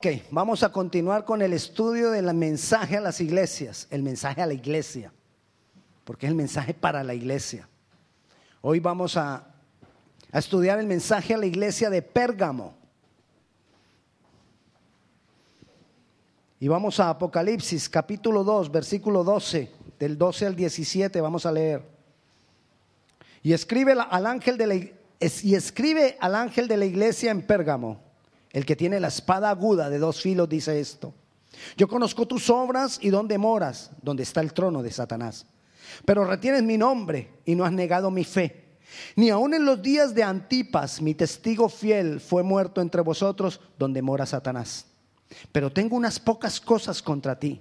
Ok, vamos a continuar con el estudio del mensaje a las iglesias, el mensaje a la iglesia, porque es el mensaje para la iglesia. Hoy vamos a, estudiar el mensaje a la iglesia de Pérgamo. Y vamos a Apocalipsis capítulo 2, versículo 12, del 12 al 17, vamos a leer. Y escribe al ángel de la, y escribe al ángel de la iglesia en Pérgamo el que tiene la espada aguda de dos filos dice esto. Yo conozco tus obras y dónde moras, donde está el trono de Satanás. Pero retienes mi nombre y no has negado mi fe. Ni aun en los días de Antipas, mi testigo fiel, fue muerto entre vosotros, donde mora Satanás. Pero tengo unas pocas cosas contra ti,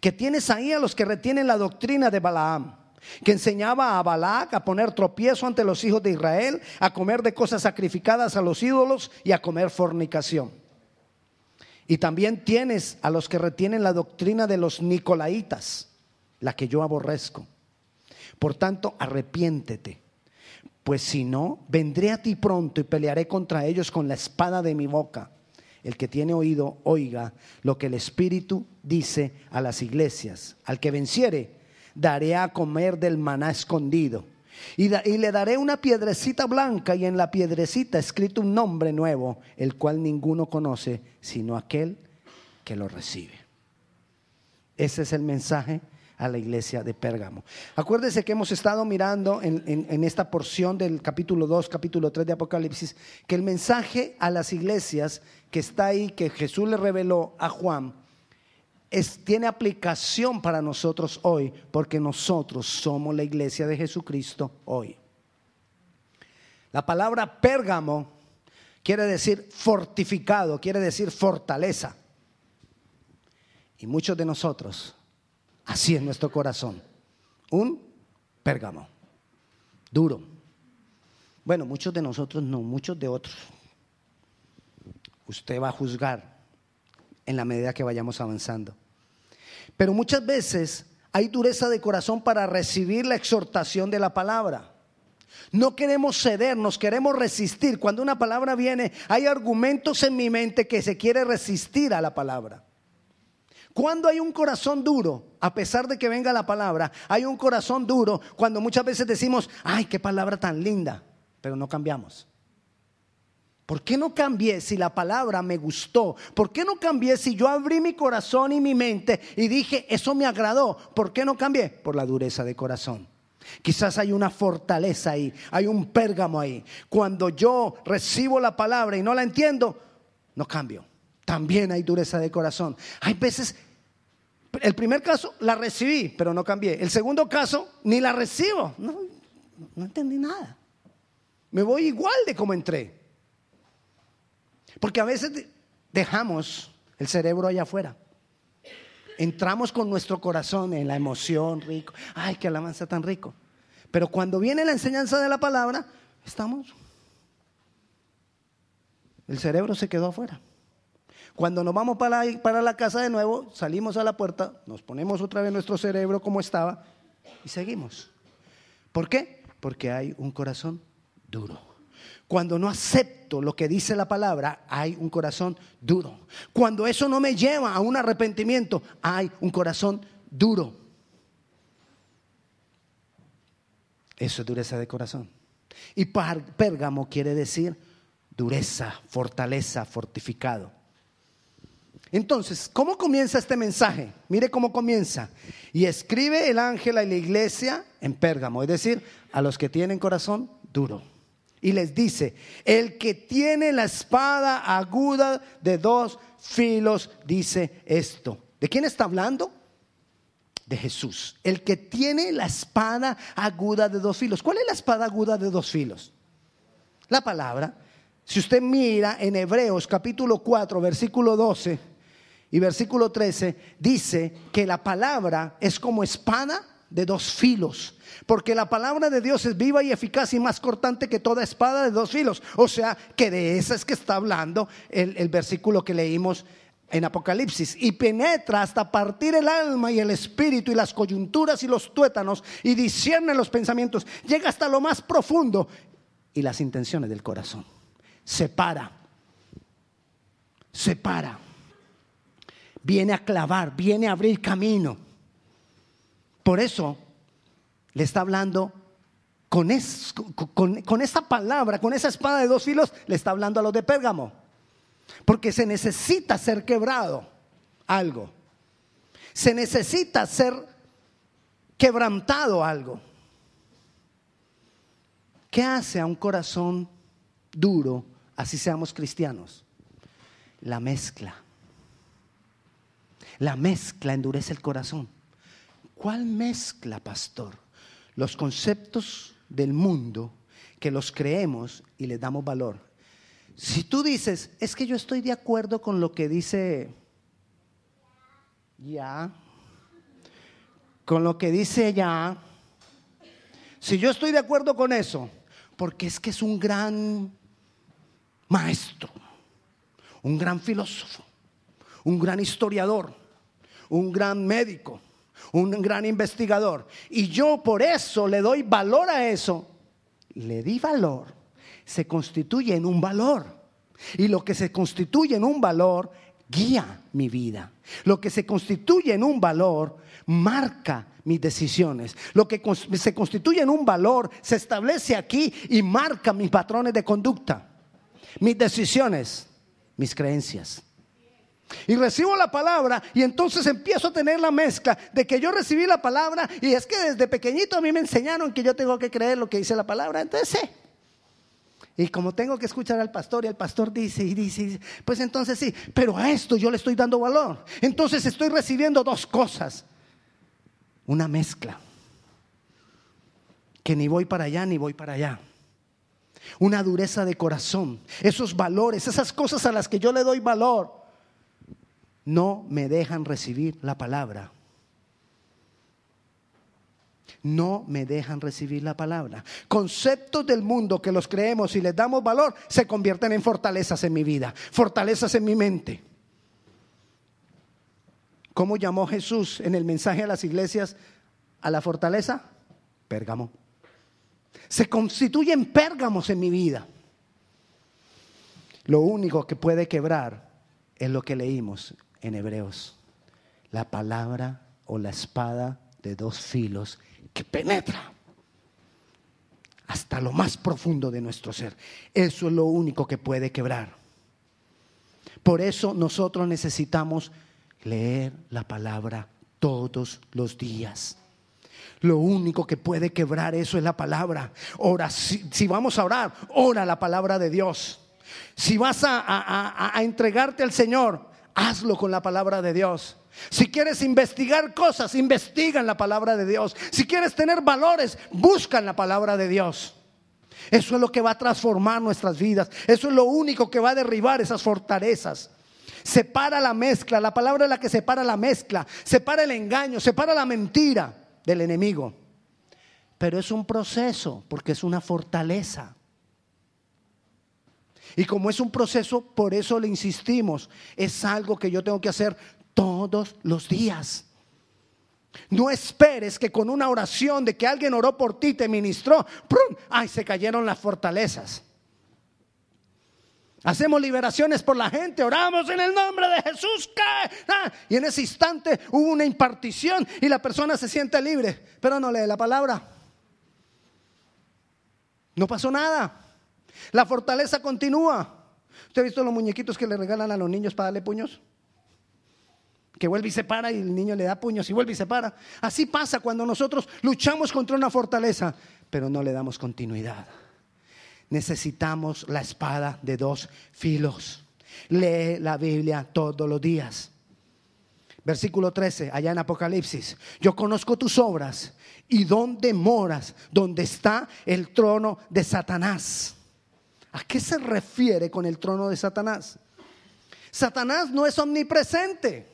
que tienes ahí a los que retienen la doctrina de Balaam que enseñaba a Balac a poner tropiezo ante los hijos de Israel, a comer de cosas sacrificadas a los ídolos y a comer fornicación. Y también tienes a los que retienen la doctrina de los nicolaitas, la que yo aborrezco. Por tanto, arrepiéntete, pues si no, vendré a ti pronto y pelearé contra ellos con la espada de mi boca. El que tiene oído, oiga lo que el Espíritu dice a las iglesias. Al que venciere, daré a comer del maná escondido. Y, le daré una piedrecita blanca y en la piedrecita escrito un nombre nuevo, el cual ninguno conoce sino aquel que lo recibe. Ese es el mensaje a la iglesia de Pérgamo. Acuérdese que hemos estado mirando en, en, esta porción del capítulo 2, capítulo 3 de Apocalipsis, que el mensaje a las iglesias que está ahí, que Jesús le reveló a Juan, tiene aplicación para nosotros hoy porque nosotros somos la iglesia de Jesucristo hoy. La palabra pérgamo quiere decir fortificado, quiere decir fortaleza. Y muchos de nosotros, así es nuestro corazón, un pérgamo, duro. Bueno, muchos de nosotros no, muchos de otros. Usted va a juzgar en la medida que vayamos avanzando. Pero muchas veces hay dureza de corazón para recibir la exhortación de la palabra. No queremos ceder, nos queremos resistir. Cuando una palabra viene, hay argumentos en mi mente que se quiere resistir a la palabra. Cuando hay un corazón duro, a pesar de que venga la palabra, hay un corazón duro cuando muchas veces decimos, ay, qué palabra tan linda, pero no cambiamos. ¿Por qué no cambié si la palabra me gustó? ¿Por qué no cambié si yo abrí mi corazón y mi mente y dije, eso me agradó? ¿Por qué no cambié? Por la dureza de corazón. Quizás hay una fortaleza ahí, hay un pérgamo ahí. Cuando yo recibo la palabra y no la entiendo, no cambio. También hay dureza de corazón. Hay veces, el primer caso la recibí, pero no cambié. El segundo caso, ni la recibo. No, no entendí nada. Me voy igual de como entré. Porque a veces dejamos el cerebro allá afuera. Entramos con nuestro corazón en la emoción rico. Ay, qué alabanza tan rico. Pero cuando viene la enseñanza de la palabra, estamos. El cerebro se quedó afuera. Cuando nos vamos para para la casa de nuevo, salimos a la puerta, nos ponemos otra vez nuestro cerebro como estaba y seguimos. ¿Por qué? Porque hay un corazón duro. Cuando no acepto lo que dice la palabra, hay un corazón duro. Cuando eso no me lleva a un arrepentimiento, hay un corazón duro. Eso es dureza de corazón. Y pérgamo quiere decir dureza, fortaleza, fortificado. Entonces, ¿cómo comienza este mensaje? Mire cómo comienza. Y escribe el ángel a la iglesia en Pérgamo, es decir, a los que tienen corazón duro y les dice, el que tiene la espada aguda de dos filos dice esto. ¿De quién está hablando? De Jesús. El que tiene la espada aguda de dos filos. ¿Cuál es la espada aguda de dos filos? La palabra. Si usted mira en Hebreos capítulo 4, versículo 12 y versículo 13, dice que la palabra es como espada de dos filos. Porque la palabra de Dios es viva y eficaz y más cortante que toda espada de dos filos. O sea, que de esa es que está hablando el, versículo que leímos en Apocalipsis y penetra hasta partir el alma y el espíritu y las coyunturas y los tuétanos y discierne los pensamientos, llega hasta lo más profundo y las intenciones del corazón. Separa, separa viene a clavar, viene a abrir camino. Por eso le está hablando con, esa palabra, con esa espada de dos filos, le está hablando a los de Pérgamo. Porque se necesita ser quebrado algo. Se necesita ser quebrantado algo. ¿Qué hace a un corazón duro, así seamos cristianos? La mezcla. La mezcla endurece el corazón. ¿Cuál mezcla, pastor? Los conceptos del mundo que los creemos y les damos valor. Si tú dices, es que yo estoy de acuerdo con lo que dice ya, con lo que dice ya, si yo estoy de acuerdo con eso, porque es que es un gran maestro, un gran filósofo, un gran historiador, un gran médico, un gran investigador. Y yo por eso le doy valor a eso. Le di valor. Se constituye en un valor. Y lo que se constituye en un valor guía mi vida. Lo que se constituye en un valor marca mis decisiones. Lo que se constituye en un valor se establece aquí y marca mis patrones de conducta, mis decisiones, mis creencias. Y recibo la palabra y entonces empiezo a tener la mezcla de que yo recibí la palabra y es que desde pequeñito a mí me enseñaron que yo tengo que creer lo que dice la palabra. Entonces sé. Y como tengo que escuchar al pastor y el pastor dice y dice, pues entonces sí, pero a esto yo le estoy dando valor. Entonces estoy recibiendo dos cosas. Una mezcla. Que ni voy para allá ni voy para allá. Una dureza de corazón. Esos valores, esas cosas a las que yo le doy valor no me dejan recibir la palabra. No me dejan recibir la palabra. Conceptos del mundo que los creemos y les damos valor se convierten en fortalezas en mi vida, fortalezas en mi mente. ¿Cómo llamó Jesús en el mensaje a las iglesias a la fortaleza? Pérgamo. Se constituyen pérgamos en mi vida. Lo único que puede quebrar es lo que leímos en Hebreos, la palabra o la espada de dos filos que penetra hasta lo más profundo de nuestro ser. Eso es lo único que puede quebrar. Por eso nosotros necesitamos leer la palabra todos los días. Lo único que puede quebrar eso es la palabra. Ora, si, vamos a orar, ora la palabra de Dios. Si vas a entregarte al Señor, hazlo con la palabra de Dios. Si quieres investigar cosas, investiga en la palabra de Dios. Si quieres tener valores, busca en la palabra de Dios. Eso es lo que va a transformar nuestras vidas. Eso es lo único que va a derribar esas fortalezas. Separa la mezcla. La palabra es la que separa la mezcla. Separa el engaño, separa la mentira del enemigo. Pero es un proceso porque es una fortaleza. Y como es un proceso, por eso le insistimos, es algo que yo tengo que hacer todos los días. No esperes que con una oración de que alguien oró por ti, te ministró, ¡prum! ay, se cayeron las fortalezas. Hacemos liberaciones por la gente, oramos en el nombre de Jesús. Ah, y en ese instante hubo una impartición y la persona se siente libre, pero no lee la palabra. No pasó nada. La fortaleza continúa. ¿Usted ha visto los muñequitos que le regalan a los niños para darle puños? Que vuelve y se para y el niño le da puños y vuelve y se para. Así pasa cuando nosotros luchamos contra una fortaleza, pero no le damos continuidad. Necesitamos la espada de dos filos. Lee la Biblia todos los días. Versículo 13, allá en Apocalipsis. Yo conozco tus obras y dónde moras, donde está el trono de Satanás. ¿A qué se refiere con el trono de Satanás? Satanás no es omnipresente.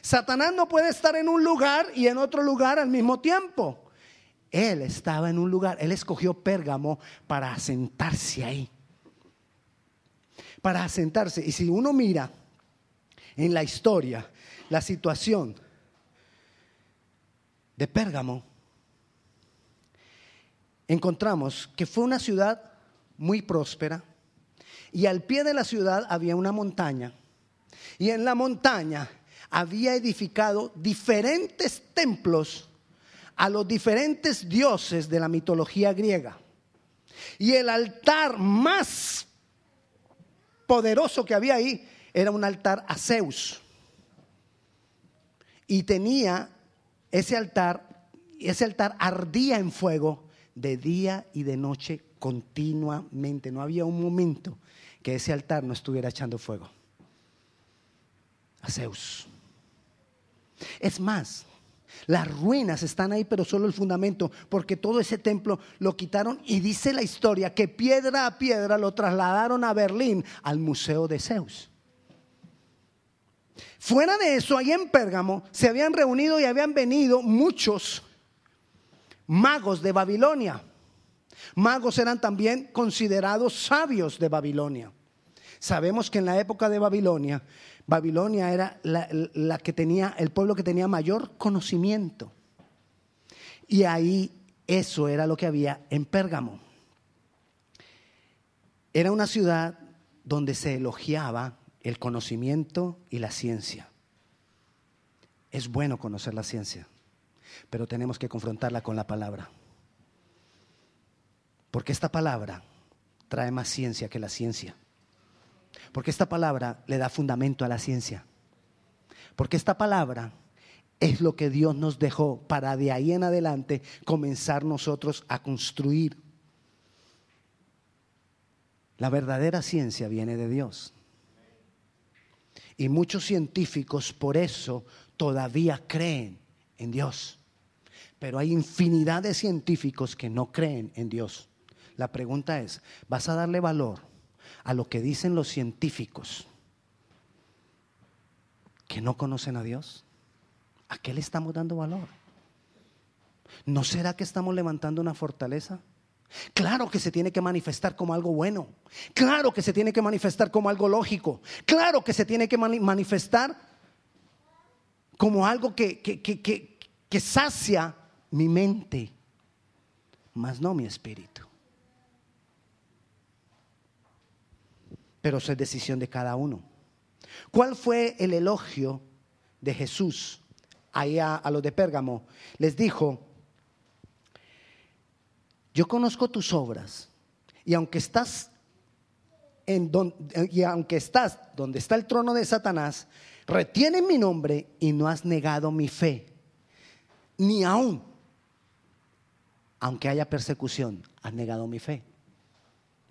Satanás no puede estar en un lugar y en otro lugar al mismo tiempo. Él estaba en un lugar, él escogió Pérgamo para asentarse ahí. Para asentarse. Y si uno mira en la historia la situación de Pérgamo, encontramos que fue una ciudad muy próspera, y al pie de la ciudad había una montaña, y en la montaña había edificado diferentes templos a los diferentes dioses de la mitología griega. Y el altar más poderoso que había ahí era un altar a Zeus. Y tenía ese altar, ese altar ardía en fuego de día y de noche continuamente. No había un momento que ese altar no estuviera echando fuego. A Zeus. Es más, las ruinas están ahí, pero solo el fundamento, porque todo ese templo lo quitaron y dice la historia que piedra a piedra lo trasladaron a Berlín, al Museo de Zeus. Fuera de eso, ahí en Pérgamo se habían reunido y habían venido muchos magos de Babilonia. Magos eran también considerados sabios de Babilonia. Sabemos que en la época de Babilonia Babilonia era la, que tenía, el pueblo que tenía mayor conocimiento. Y ahí eso era lo que había en Pérgamo. Era una ciudad donde se elogiaba el conocimiento y la ciencia. Es bueno conocer la ciencia, pero tenemos que confrontarla con la palabra. Porque esta palabra trae más ciencia que la ciencia. Porque esta palabra le da fundamento a la ciencia. Porque esta palabra es lo que Dios nos dejó para de ahí en adelante comenzar nosotros a construir. La verdadera ciencia viene de Dios. Y muchos científicos por eso todavía creen en Dios. Pero hay infinidad de científicos que no creen en Dios. La pregunta es, ¿vas a darle valor a lo que dicen los científicos que no conocen a Dios? ¿A qué le estamos dando valor? ¿No será que estamos levantando una fortaleza? Claro que se tiene que manifestar como algo bueno. Claro que se tiene que manifestar como algo lógico. Claro que se tiene que manifestar como algo que, que, sacia mi mente, mas no mi espíritu. Pero eso es decisión de cada uno. ¿Cuál fue el elogio de Jesús ahí a, los de Pérgamo? Les dijo, yo conozco tus obras y aunque estás en y aunque estás donde está el trono de Satanás, retienes mi nombre y no has negado mi fe. Ni aún, aunque haya persecución, has negado mi fe.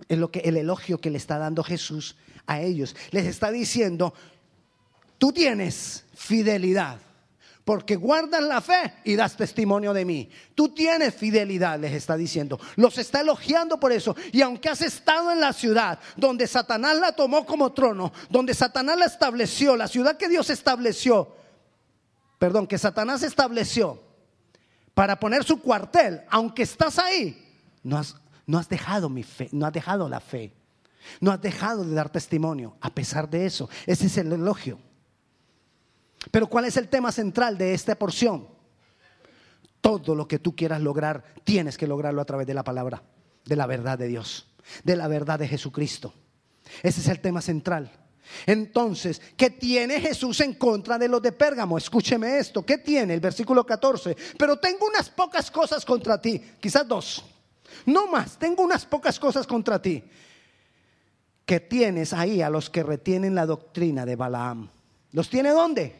Es lo que el elogio que le está dando Jesús a ellos. Les está diciendo, tú tienes fidelidad, porque guardas la fe y das testimonio de mí. Tú tienes fidelidad, les está diciendo. Los está elogiando por eso. Y aunque has estado en la ciudad donde Satanás la tomó como trono, donde Satanás la estableció, la ciudad que Dios estableció, perdón, que Satanás estableció para poner su cuartel, aunque estás ahí, no has no has dejado mi fe, no has dejado la fe. No has dejado de dar testimonio a pesar de eso. Ese es el elogio. Pero ¿cuál es el tema central de esta porción? Todo lo que tú quieras lograr, tienes que lograrlo a través de la palabra, de la verdad de Dios, de la verdad de Jesucristo. Ese es el tema central. Entonces, ¿qué tiene Jesús en contra de los de Pérgamo? Escúcheme esto, ¿qué tiene? El versículo 14. Pero tengo unas pocas cosas contra ti, quizás dos. No más, tengo unas pocas cosas contra ti. Que tienes ahí a los que retienen la doctrina de Balaam. ¿Los tiene dónde?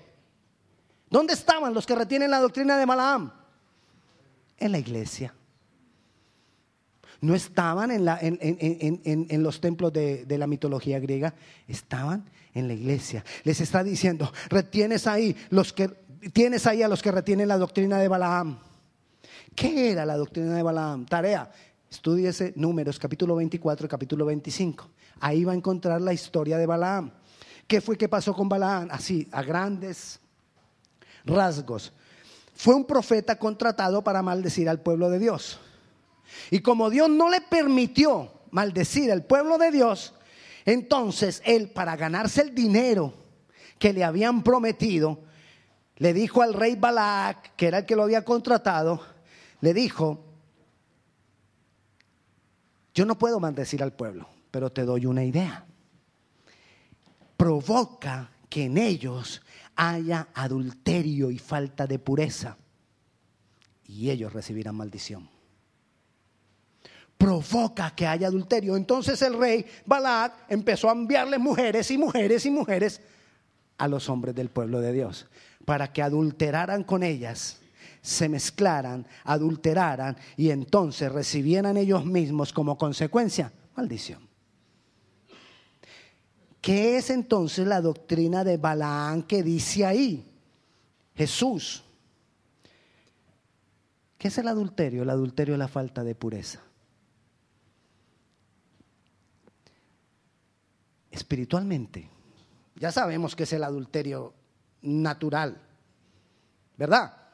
¿Dónde estaban los que retienen la doctrina de Balaam? En la iglesia. No estaban en, los templos de, de la mitología griega, estaban en la iglesia. Les está diciendo, retienes ahí los que tienes ahí a los que retienen la doctrina de Balaam. ¿Qué era la doctrina de Balaam? Tarea, Estudiese Números capítulo 24 y capítulo 25. Ahí va a encontrar la historia de Balaam. ¿Qué fue que pasó con Balaam? Así, a grandes rasgos. Fue un profeta contratado para maldecir al pueblo de Dios. Y como Dios no le permitió maldecir al pueblo de Dios, entonces él, para ganarse el dinero que le habían prometido, le dijo al rey Balac, que era el que lo había contratado, le dijo, yo no puedo maldecir al pueblo, pero te doy una idea. Provoca que en ellos haya adulterio y falta de pureza, y ellos recibirán maldición. Provoca que haya adulterio. Entonces el rey Balac empezó a enviarle mujeres y mujeres y mujeres a los hombres del pueblo de Dios para que adulteraran con ellas, se mezclaran, adulteraran y entonces recibieran ellos mismos como consecuencia maldición. ¿Qué es entonces la doctrina de Balaán que dice ahí? Jesús. ¿Qué es el adulterio? El adulterio es la falta de pureza. Espiritualmente, ya sabemos que es el adulterio natural, ¿verdad?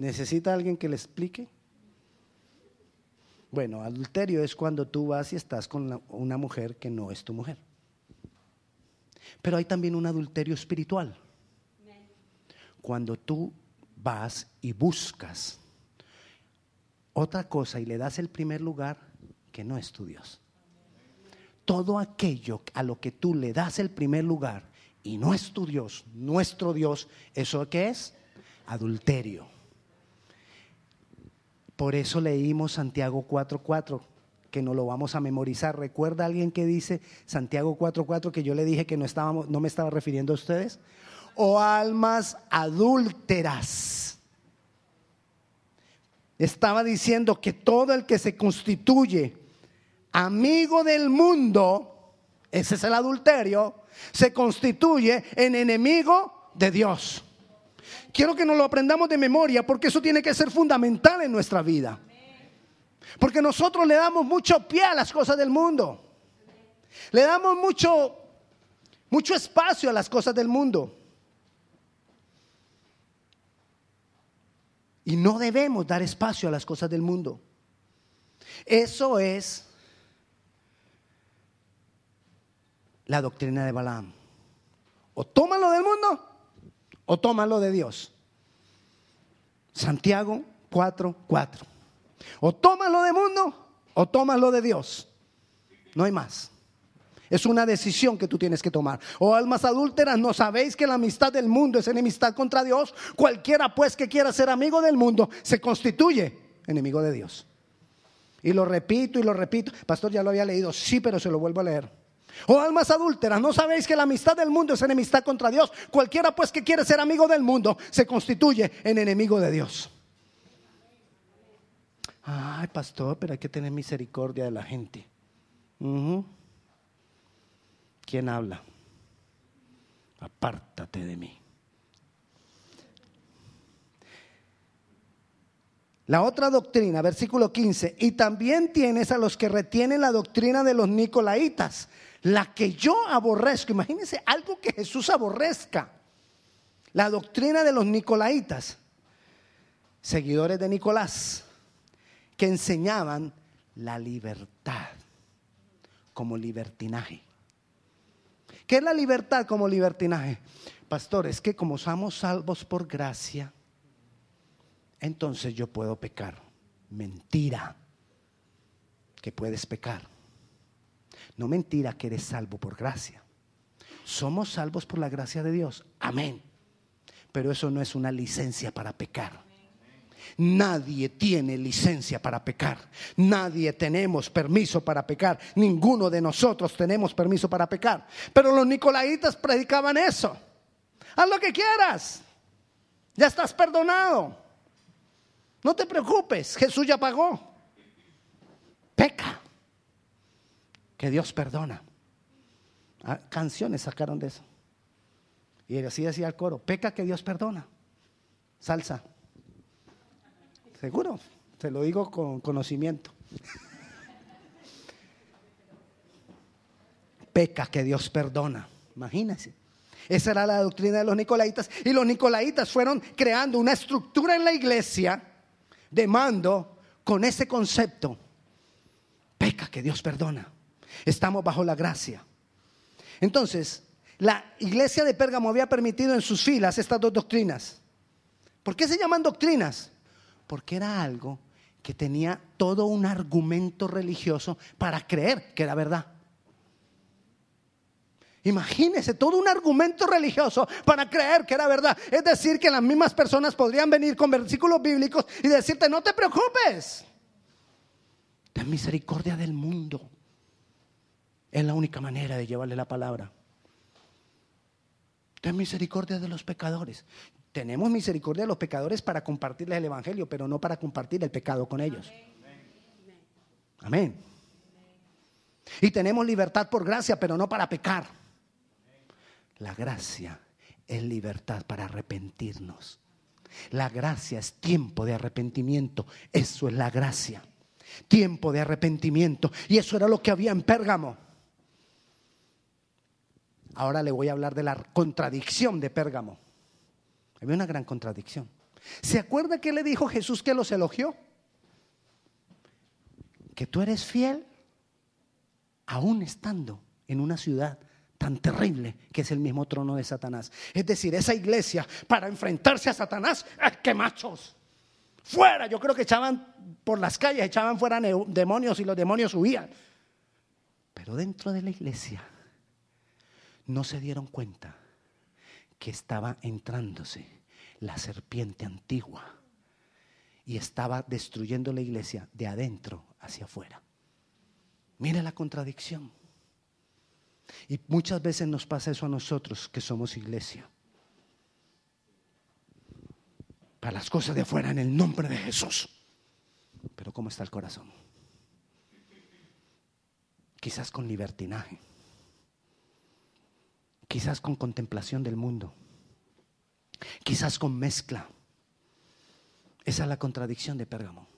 ¿Necesita alguien que le explique? Bueno, adulterio es cuando tú vas y estás con una mujer que no es tu mujer. Pero hay también un adulterio espiritual. Cuando tú vas y buscas otra cosa y le das el primer lugar que no es tu Dios. Todo aquello a lo que tú le das el primer lugar y no es tu Dios, nuestro Dios, ¿eso qué es? Adulterio. Por eso leímos Santiago 4:4 que no lo vamos a memorizar. ¿Recuerda alguien que dice Santiago 4:4 que yo le dije que no, estábamos, no me estaba refiriendo a ustedes? O almas adúlteras. Estaba diciendo que todo el que se constituye amigo del mundo, ese es el adulterio, se constituye en enemigo de Dios. Quiero que nos lo aprendamos de memoria porque eso tiene que ser fundamental en nuestra vida. Porque nosotros le damos mucho pie a las cosas del mundo. Le damos mucho, mucho espacio a las cosas del mundo. Y no debemos dar espacio a las cosas del mundo. Eso es la doctrina de Balaam. O tómalo del mundo o tómalo de Dios. Santiago 4, 4. O tómalo de mundo o tómalo de Dios. No hay más. Es una decisión que tú tienes que tomar. O almas adúlteras, ¿no sabéis que la amistad del mundo es enemistad contra Dios? Cualquiera pues que quiera ser amigo del mundo se constituye enemigo de Dios. Y lo repito y lo repito. Pastor, ya lo había leído. Sí, pero se lo vuelvo a leer. O almas adúlteras, ¿no sabéis que la amistad del mundo es enemistad contra Dios? Cualquiera pues que quiere ser amigo del mundo se constituye en enemigo de Dios. Ay, pastor, pero hay que tener misericordia de la gente. ¿Quién habla? Apártate de mí. La otra doctrina, versículo 15, y también tienes a los que retienen la doctrina de los nicolaitas, la que yo aborrezco. Imagínense algo que Jesús aborrezca. La doctrina de los nicolaitas, seguidores de Nicolás que enseñaban la libertad como libertinaje. ¿Qué es la libertad como libertinaje? Pastor, es que como somos salvos por gracia, entonces yo puedo pecar. Mentira, que puedes pecar. No mentira que eres salvo por gracia. Somos salvos por la gracia de Dios. Amén. Pero eso no es una licencia para pecar. Nadie tiene licencia para pecar. Nadie tenemos permiso para pecar. Ninguno de nosotros tenemos permiso para pecar. Pero los nicolaitas predicaban eso. Haz lo que quieras. Ya estás perdonado. No te preocupes. Jesús ya pagó. Peca. Que Dios perdona. Ah, canciones sacaron de eso. Y así decía el coro. Peca que Dios perdona. Salsa. Seguro, te lo digo con conocimiento. Peca que Dios perdona. Imagínense. Esa era la doctrina de los nicolaitas. Y los nicolaitas fueron creando una estructura en la iglesia de mando con ese concepto. Peca que Dios perdona. Estamos bajo la gracia. Entonces, la iglesia de Pérgamo había permitido en sus filas estas dos doctrinas. ¿Por qué se llaman doctrinas? porque era algo que tenía todo un argumento religioso para creer que era verdad. Imagínese todo un argumento religioso para creer que era verdad. Es decir, que las mismas personas podrían venir con versículos bíblicos y decirte, no te preocupes. Ten misericordia del mundo. Es la única manera de llevarle la palabra. Ten misericordia de los pecadores. Tenemos misericordia de los pecadores para compartirles el Evangelio, pero no para compartir el pecado con ellos. Amén. Y tenemos libertad por gracia, pero no para pecar. La gracia es libertad para arrepentirnos. La gracia es tiempo de arrepentimiento. Eso es la gracia. Tiempo de arrepentimiento. Y eso era lo que había en Pérgamo. Ahora le voy a hablar de la contradicción de Pérgamo. Había una gran contradicción. ¿Se acuerda que le dijo Jesús que los elogió? Que tú eres fiel aún estando en una ciudad tan terrible que es el mismo trono de Satanás. Es decir, esa iglesia para enfrentarse a Satanás, ¡qué machos! Fuera, yo creo que echaban por las calles, echaban fuera demonios y los demonios huían. Pero dentro de la iglesia no se dieron cuenta que estaba entrándose la serpiente antigua y estaba destruyendo la iglesia de adentro hacia afuera. Mire la contradicción. Y muchas veces nos pasa eso a nosotros que somos iglesia. Para las cosas de afuera en el nombre de Jesús. Pero ¿cómo está el corazón? Quizás con libertinaje quizás con contemplación del mundo, quizás con mezcla. Esa es la contradicción de Pérgamo.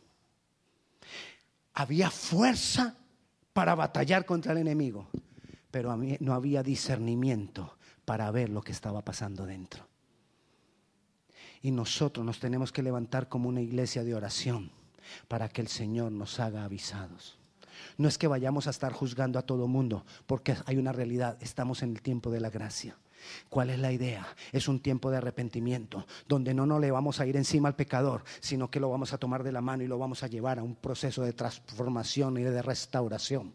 Había fuerza para batallar contra el enemigo, pero no había discernimiento para ver lo que estaba pasando dentro. Y nosotros nos tenemos que levantar como una iglesia de oración para que el Señor nos haga avisados. No es que vayamos a estar juzgando a todo mundo, porque hay una realidad, estamos en el tiempo de la gracia. ¿Cuál es la idea? Es un tiempo de arrepentimiento, donde no nos le vamos a ir encima al pecador, sino que lo vamos a tomar de la mano y lo vamos a llevar a un proceso de transformación y de restauración.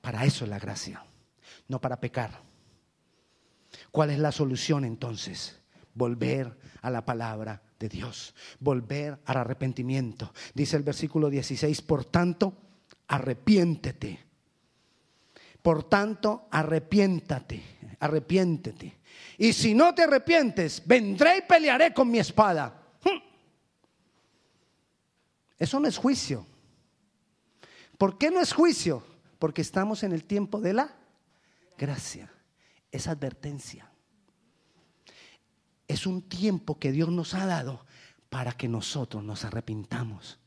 Para eso es la gracia, no para pecar. ¿Cuál es la solución entonces? Volver a la palabra de Dios, volver al arrepentimiento. Dice el versículo 16, por tanto, arrepiéntete. Por tanto, arrepiéntate, arrepiéntete. Y si no te arrepientes, vendré y pelearé con mi espada. Hmm. Eso no es juicio. ¿Por qué no es juicio? Porque estamos en el tiempo de la gracia. Es advertencia. Es un tiempo que Dios nos ha dado para que nosotros nos arrepintamos.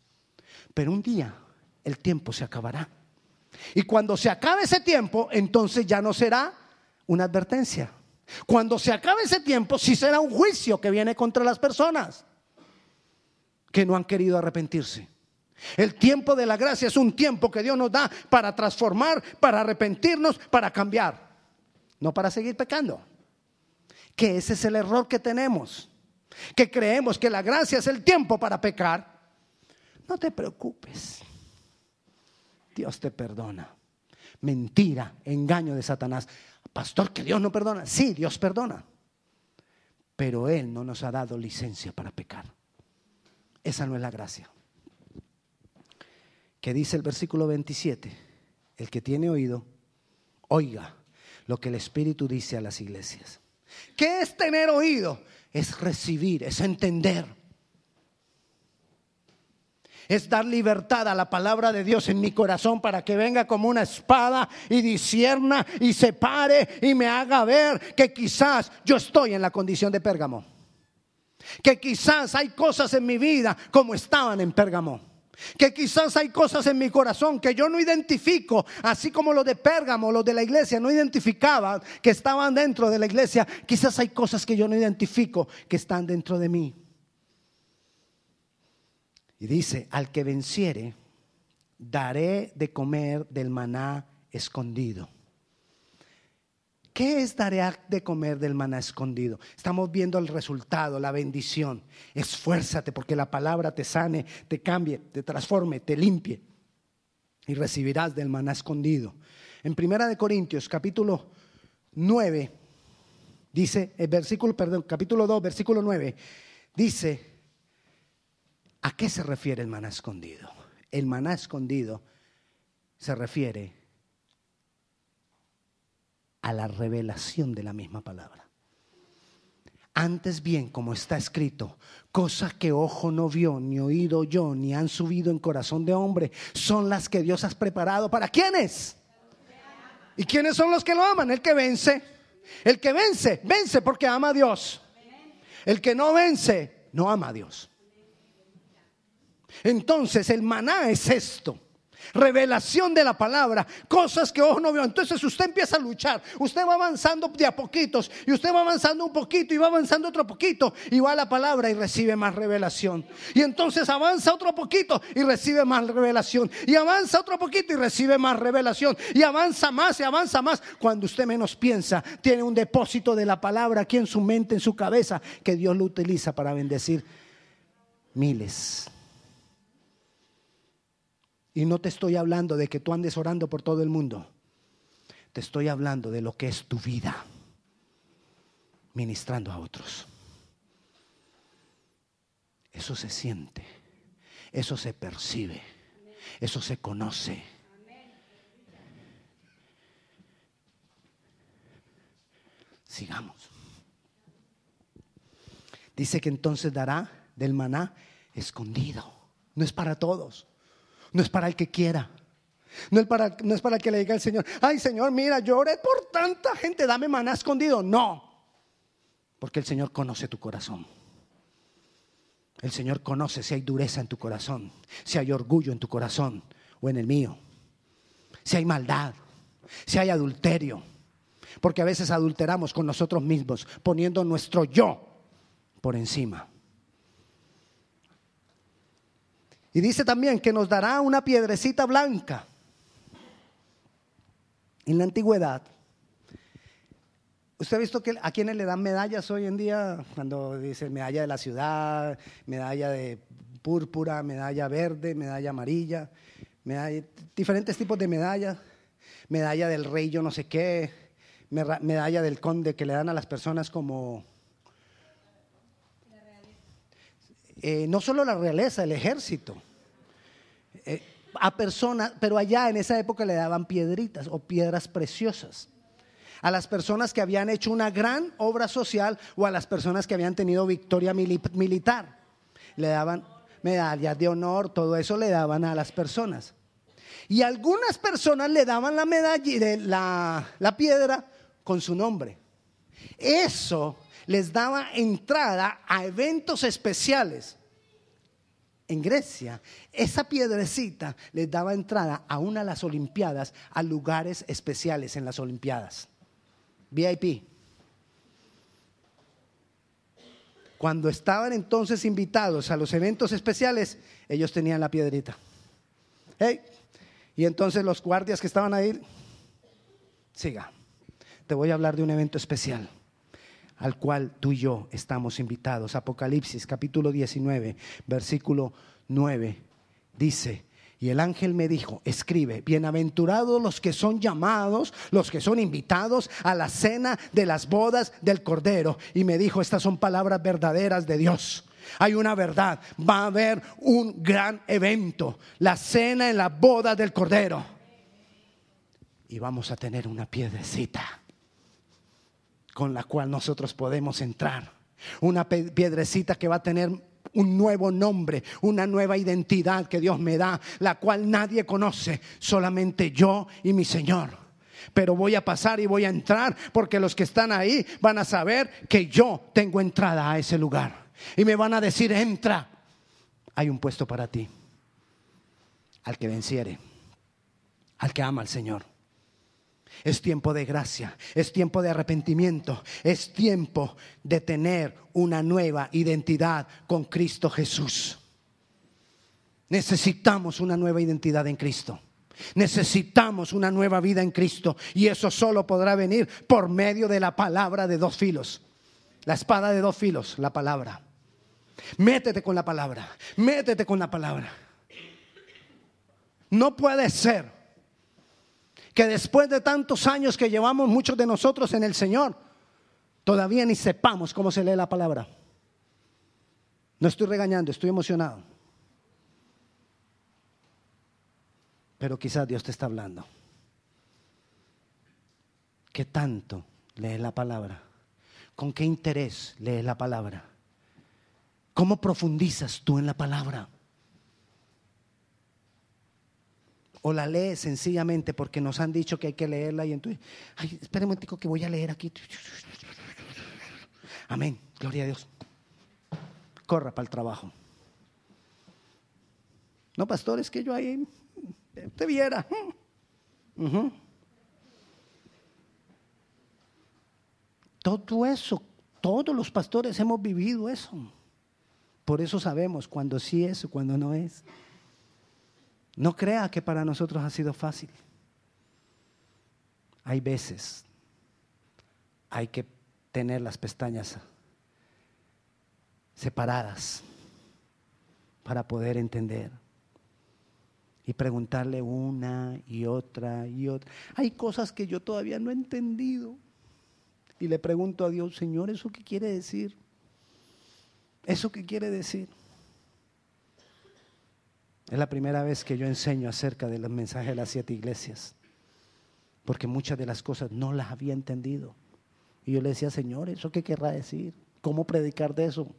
Pero un día el tiempo se acabará. Y cuando se acabe ese tiempo, entonces ya no será una advertencia. Cuando se acabe ese tiempo, sí será un juicio que viene contra las personas que no han querido arrepentirse. El tiempo de la gracia es un tiempo que Dios nos da para transformar, para arrepentirnos, para cambiar, no para seguir pecando. Que ese es el error que tenemos, que creemos que la gracia es el tiempo para pecar. No te preocupes. Dios te perdona. Mentira, engaño de Satanás. Pastor, que Dios no perdona. Sí, Dios perdona. Pero Él no nos ha dado licencia para pecar. Esa no es la gracia. Que dice el versículo 27, el que tiene oído, oiga lo que el Espíritu dice a las iglesias. ¿Qué es tener oído? Es recibir, es entender es dar libertad a la palabra de Dios en mi corazón para que venga como una espada y disierna y separe y me haga ver que quizás yo estoy en la condición de Pérgamo. Que quizás hay cosas en mi vida como estaban en Pérgamo. Que quizás hay cosas en mi corazón que yo no identifico, así como los de Pérgamo, los de la iglesia no identificaban que estaban dentro de la iglesia. Quizás hay cosas que yo no identifico que están dentro de mí. Y dice, al que venciere, daré de comer del maná escondido. ¿Qué es daré de comer del maná escondido? Estamos viendo el resultado, la bendición. Esfuérzate porque la palabra te sane, te cambie, te transforme, te limpie y recibirás del maná escondido. En Primera de Corintios, capítulo 9, dice, el versículo, perdón, capítulo 2, versículo 9, dice, ¿a qué se refiere el maná escondido? El maná escondido se refiere a la revelación de la misma palabra. Antes bien, como está escrito, cosas que ojo no vio, ni oído yo, ni han subido en corazón de hombre, son las que Dios ha preparado. ¿Para quiénes? ¿Y quiénes son los que lo aman? El que vence. El que vence, vence porque ama a Dios. El que no vence, no ama a Dios. Entonces el maná es esto revelación de la palabra, cosas que ojo no vio. Entonces usted empieza a luchar, usted va avanzando de a poquitos y usted va avanzando un poquito y va avanzando otro poquito y va a la palabra y recibe más revelación. Y entonces avanza otro poquito y recibe más revelación. Y avanza otro poquito y recibe más revelación. Y avanza más y avanza más. Cuando usted menos piensa, tiene un depósito de la palabra aquí en su mente, en su cabeza, que Dios lo utiliza para bendecir miles. Y no te estoy hablando de que tú andes orando por todo el mundo. Te estoy hablando de lo que es tu vida, ministrando a otros. Eso se siente, eso se percibe, eso se conoce. Sigamos. Dice que entonces dará del maná escondido. No es para todos. No es para el que quiera. No es para, no es para que le diga al Señor, ay Señor, mira, lloré por tanta gente, dame maná escondido. No, porque el Señor conoce tu corazón. El Señor conoce si hay dureza en tu corazón, si hay orgullo en tu corazón o en el mío, si hay maldad, si hay adulterio. Porque a veces adulteramos con nosotros mismos, poniendo nuestro yo por encima. Y dice también que nos dará una piedrecita blanca. En la antigüedad, ¿usted ha visto que a quienes le dan medallas hoy en día? Cuando dice medalla de la ciudad, medalla de púrpura, medalla verde, medalla amarilla, diferentes tipos de medallas, medalla del rey yo no sé qué, medalla del conde que le dan a las personas como... Eh, no solo la realeza, el ejército. Eh, a personas, pero allá en esa época le daban piedritas o piedras preciosas. A las personas que habían hecho una gran obra social o a las personas que habían tenido victoria militar. Le daban medallas de honor, todo eso le daban a las personas. Y algunas personas le daban la medalla, la, la piedra con su nombre. Eso les daba entrada a eventos especiales en Grecia, esa piedrecita les daba entrada a una de las Olimpiadas, a lugares especiales en las Olimpiadas. VIP. Cuando estaban entonces invitados a los eventos especiales, ellos tenían la piedrita. Y entonces los guardias que estaban ahí, siga, te voy a hablar de un evento especial al cual tú y yo estamos invitados. Apocalipsis capítulo 19, versículo 9, dice, y el ángel me dijo, escribe, bienaventurados los que son llamados, los que son invitados a la cena de las bodas del Cordero. Y me dijo, estas son palabras verdaderas de Dios. Hay una verdad, va a haber un gran evento, la cena en la boda del Cordero. Y vamos a tener una piedrecita con la cual nosotros podemos entrar. Una piedrecita que va a tener un nuevo nombre, una nueva identidad que Dios me da, la cual nadie conoce, solamente yo y mi Señor. Pero voy a pasar y voy a entrar porque los que están ahí van a saber que yo tengo entrada a ese lugar. Y me van a decir, entra, hay un puesto para ti, al que venciere, al que ama al Señor. Es tiempo de gracia, es tiempo de arrepentimiento, es tiempo de tener una nueva identidad con Cristo Jesús. Necesitamos una nueva identidad en Cristo. Necesitamos una nueva vida en Cristo y eso solo podrá venir por medio de la palabra de dos filos. La espada de dos filos, la palabra. Métete con la palabra, métete con la palabra. No puede ser que después de tantos años que llevamos muchos de nosotros en el Señor, todavía ni sepamos cómo se lee la palabra. No estoy regañando, estoy emocionado. Pero quizás Dios te está hablando. ¿Qué tanto lees la palabra? ¿Con qué interés lees la palabra? ¿Cómo profundizas tú en la palabra? O la lees sencillamente porque nos han dicho que hay que leerla y entonces, ay, espera un momentico que voy a leer aquí. Amén, gloria a Dios. Corra para el trabajo. No, pastor, es que yo ahí te viera. Todo eso, todos los pastores hemos vivido eso. Por eso sabemos cuando sí es o cuando no es. No crea que para nosotros ha sido fácil. Hay veces, hay que tener las pestañas separadas para poder entender y preguntarle una y otra y otra. Hay cosas que yo todavía no he entendido y le pregunto a Dios, Señor, ¿eso qué quiere decir? ¿Eso qué quiere decir? Es la primera vez que yo enseño acerca de los mensajes de las siete iglesias, porque muchas de las cosas no las había entendido. Y yo le decía, Señor, ¿eso qué querrá decir? ¿Cómo predicar de eso?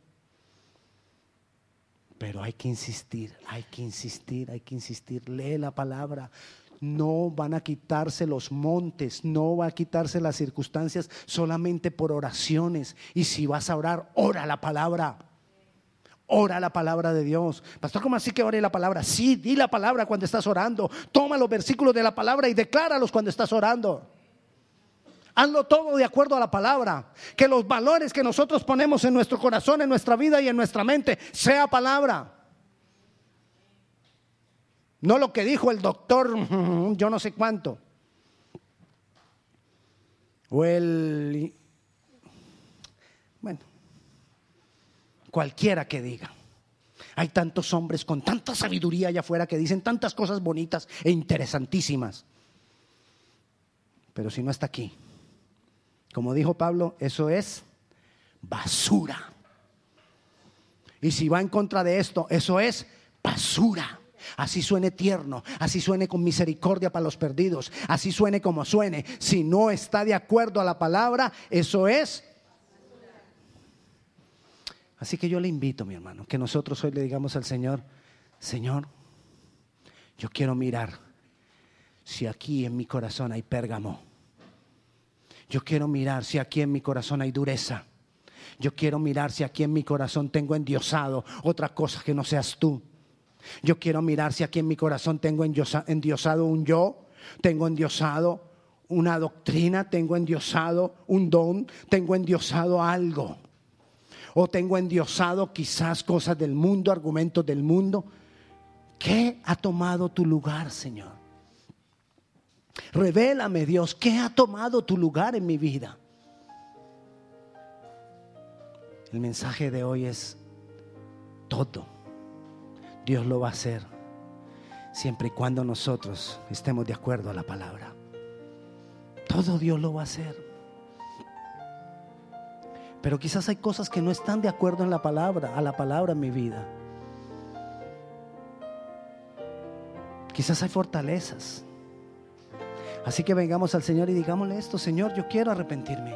Pero hay que insistir, hay que insistir, hay que insistir. Lee la palabra. No van a quitarse los montes, no va a quitarse las circunstancias solamente por oraciones. Y si vas a orar, ora la palabra. Ora la palabra de Dios. Pastor, ¿cómo así que ore la palabra? Sí, di la palabra cuando estás orando. Toma los versículos de la palabra y decláralos cuando estás orando. Hazlo todo de acuerdo a la palabra. Que los valores que nosotros ponemos en nuestro corazón, en nuestra vida y en nuestra mente, sea palabra. No lo que dijo el doctor, yo no sé cuánto. O el... cualquiera que diga. Hay tantos hombres con tanta sabiduría allá afuera que dicen tantas cosas bonitas e interesantísimas. Pero si no está aquí, como dijo Pablo, eso es basura. Y si va en contra de esto, eso es basura. Así suene tierno, así suene con misericordia para los perdidos, así suene como suene. Si no está de acuerdo a la palabra, eso es Así que yo le invito, mi hermano, que nosotros hoy le digamos al Señor, Señor, yo quiero mirar si aquí en mi corazón hay pérgamo. Yo quiero mirar si aquí en mi corazón hay dureza. Yo quiero mirar si aquí en mi corazón tengo endiosado otra cosa que no seas tú. Yo quiero mirar si aquí en mi corazón tengo endiosado un yo, tengo endiosado una doctrina, tengo endiosado un don, tengo endiosado algo o tengo endiosado quizás cosas del mundo, argumentos del mundo. ¿Qué ha tomado tu lugar, Señor? Revélame, Dios, ¿qué ha tomado tu lugar en mi vida? El mensaje de hoy es todo. Dios lo va a hacer siempre y cuando nosotros estemos de acuerdo a la palabra. Todo Dios lo va a hacer. Pero quizás hay cosas que no están de acuerdo en la palabra, a la palabra en mi vida. Quizás hay fortalezas. Así que vengamos al Señor y digámosle esto, Señor, yo quiero arrepentirme.